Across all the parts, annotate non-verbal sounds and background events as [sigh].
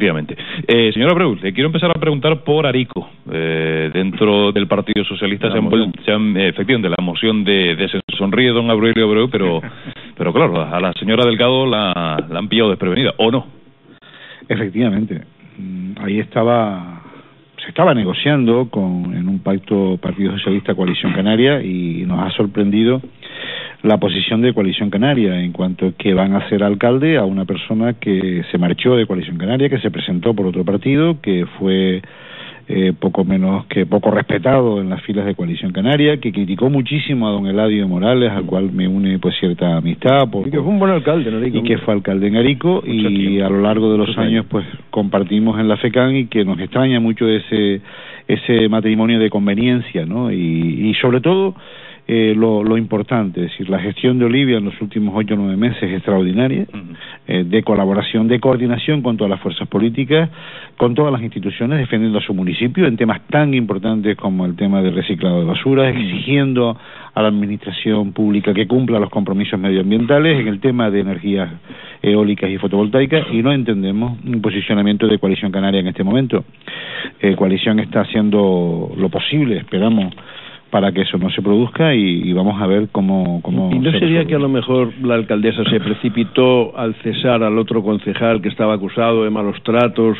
Efectivamente. Eh, señora Breu, le quiero empezar a preguntar por Arico. Eh, dentro del Partido Socialista se han, se han eh, efectivamente, la moción de, de se sonríe don Aurelio Breu, pero, [laughs] pero claro, a la señora Delgado la, la han pillado desprevenida, ¿o no? Efectivamente. Mm, Ahí estaba, se estaba negociando con, en un pacto Partido Socialista Coalición Canaria y nos ha sorprendido la posición de Coalición Canaria en cuanto a que van a ser alcalde a una persona que se marchó de Coalición Canaria, que se presentó por otro partido, que fue eh, poco menos que poco respetado en las filas de Coalición Canaria, que criticó muchísimo a don Eladio Morales, al cual me une pues cierta amistad. Por, Y que fue un buen alcalde, ¿no? y que fue alcalde en Arico y a lo largo de los años pues compartimos en la FECAN y que nos extraña mucho ese ese matrimonio de conveniencia, ¿no? Y, y sobre todo eh, lo, lo importante, es decir, la gestión de Olivia en los últimos ocho o nueve meses es extraordinaria, eh, de colaboración, de coordinación con todas las fuerzas políticas, con todas las instituciones, defendiendo a su municipio en temas tan importantes como el tema del reciclado de basuras, exigiendo a la administración pública que cumpla los compromisos medioambientales en el tema de energías eólicas y fotovoltaicas y no entendemos un posicionamiento de Coalición Canaria en este momento. Eh, Coalición está haciendo lo posible, esperamos, para que eso no se produzca y, y vamos a ver cómo, cómo ¿Y no se sería resuelve. que a lo mejor la alcaldesa se precipitó al cesar al otro concejal que estaba acusado de malos tratos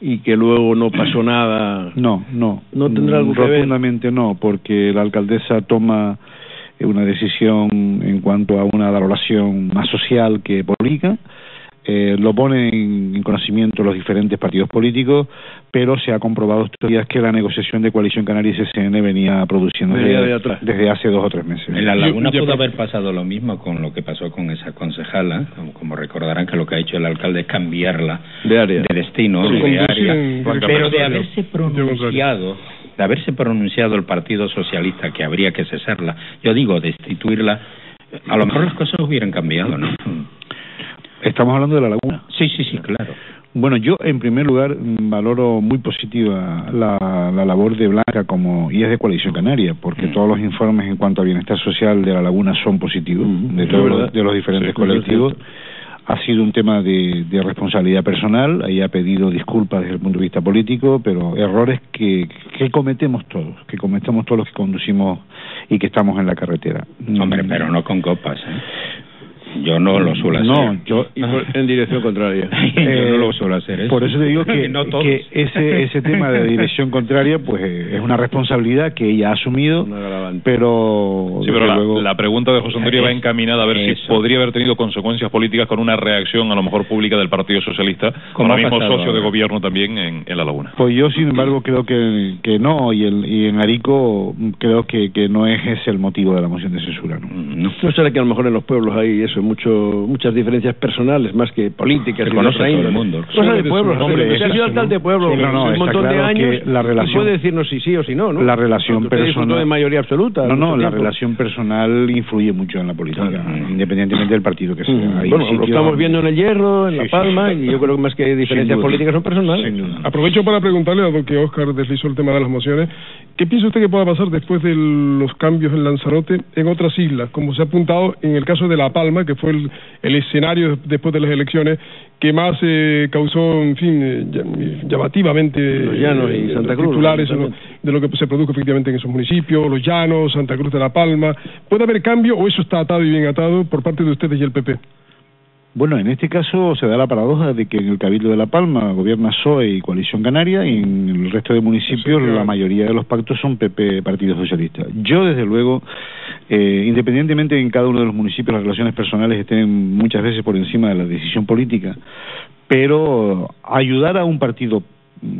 y que luego no pasó nada? No, no. ¿No tendrá algo que ver? Rotundamente no, porque la alcaldesa toma eh, una decisión en cuanto a una valoración más social que política. Eh, lo ponen en, en conocimiento los diferentes partidos políticos, pero se ha comprobado estos días que la negociación de coalición canaria y CCN venía produciendo desde, de atrás. desde hace dos o tres meses. En la laguna Yo- yo- pudo haber pasado lo mismo con lo que pasó con esa concejala, como, como recordarán que lo que ha hecho el alcalde es cambiarla De área. de destino, Sí, de área, pero de haberse pronunciado, de haberse pronunciado el Partido Socialista que habría que cesarla, yo digo destituirla, a lo mejor las cosas hubieran cambiado, ¿no? Estamos hablando de la laguna. Sí, sí, sí, claro. Bueno, yo en primer lugar valoro muy positiva la, la labor de Blanca como y es de Coalición Canaria, porque Mm. todos los informes en cuanto al bienestar social de la laguna son positivos Mm, de todos los, de los diferentes Sí, colectivos. Ha sido un tema de, de responsabilidad personal, ahí ha pedido disculpas desde el punto de vista político, pero errores que, que cometemos todos, que cometemos todos los que conducimos y que estamos en la carretera. Hombre, Mm, pero no con copas, ¿eh? Yo no lo suelo hacer. No, yo [laughs] en dirección contraria. [laughs] Yo Eh, no lo suelo hacer. ¿eh? Por eso te digo [laughs] que, no que ese, ese tema de dirección contraria pues eh, es una responsabilidad que ella ha asumido, pero, Sí, pero la, luego, la pregunta de José Antonio va encaminada a ver si podría haber tenido consecuencias políticas con una reacción a lo mejor pública del Partido Socialista, Como ahora mismo pasado socio de ahora. gobierno también en, en La Laguna. pues yo sin embargo creo que, que no y, el, y en Arico creo que, que no es ese el motivo de la moción de censura. ¿no? No. ¿No será que a lo mejor en los pueblos hay eso, mucho, muchas diferencias personales más que políticas? De conoce todo el mundo. Cosa de pueblos, Hombre, ha sido sí, alcalde de ¿no? pueblo Sí, no, no, un montón de claro que años. la relación- y puede decirnos si sí o si no, ¿no? La relación personal- de mayoría absoluta. No, no, mucho la relación personal influye mucho en la política, Claro. independientemente del partido que sea. Mm. Hay Bueno, lo sitios- estamos viendo en el Hierro, en La Sí, sí. Palma, y yo creo que más que diferencias políticas son personales. Aprovecho para preguntarle, dado que Oscar deslizó el tema de las mociones, ¿qué piensa usted que pueda pasar después de los cambios en Lanzarote en otras islas? Como se ha apuntado en el caso de La Palma, que fue el, el escenario después de las elecciones que más eh, causó, en fin, eh, ll- llamativamente Los Llanos y eh, Santa los Cruz, titulares de lo, fundamentalmente. de lo que se produjo efectivamente en esos municipios, Los Llanos, Santa Cruz de La Palma. ¿Puede haber cambio o eso está atado y bien atado por parte de ustedes y el PP? Bueno, en este caso se da la paradoja de que en el Cabildo de La Palma gobierna PSOE y Coalición Canaria y en el resto de municipios la mayoría de los pactos son PP, Partido Socialista. Yo, desde luego, eh, independientemente en cada uno de los municipios las relaciones personales estén muchas veces por encima de la decisión política, pero ayudar a un partido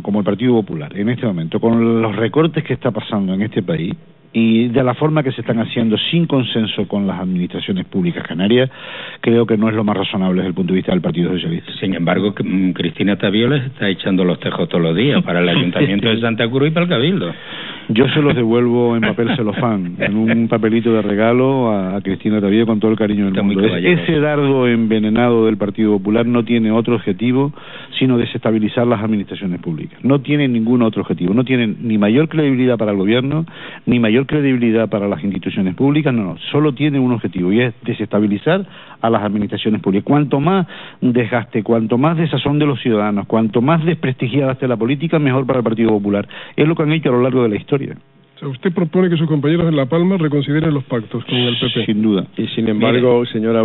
como el Partido Popular en este momento, con los recortes que está pasando en este país, y de la forma que se están haciendo sin consenso con las administraciones públicas canarias, creo que no es lo más razonable desde el punto de vista del Partido Socialista. Sin embargo, mm, Cristina Tavioles está echando los tejos todos los días para el Ayuntamiento de Santa Cruz y para el Cabildo. Yo se los devuelvo en papel celofán, en un papelito de regalo a, Cristina Tavioles con todo el cariño del mundo. ese dardo envenenado del Partido Popular no tiene otro objetivo sino desestabilizar las administraciones públicas. No tiene ningún otro objetivo. No tienen ni mayor credibilidad para el gobierno, ni mayor credibilidad para las instituciones públicas, no, no. Solo tiene un objetivo y es desestabilizar a las administraciones públicas. Cuanto más desgaste, cuanto más desazón de los ciudadanos, cuanto más desprestigiada esté la política, mejor para el Partido Popular. Es lo que han hecho a lo largo de la historia. O sea, usted propone que sus compañeros en La Palma reconsideren los pactos con el PP. Sin duda. Y sin embargo, señora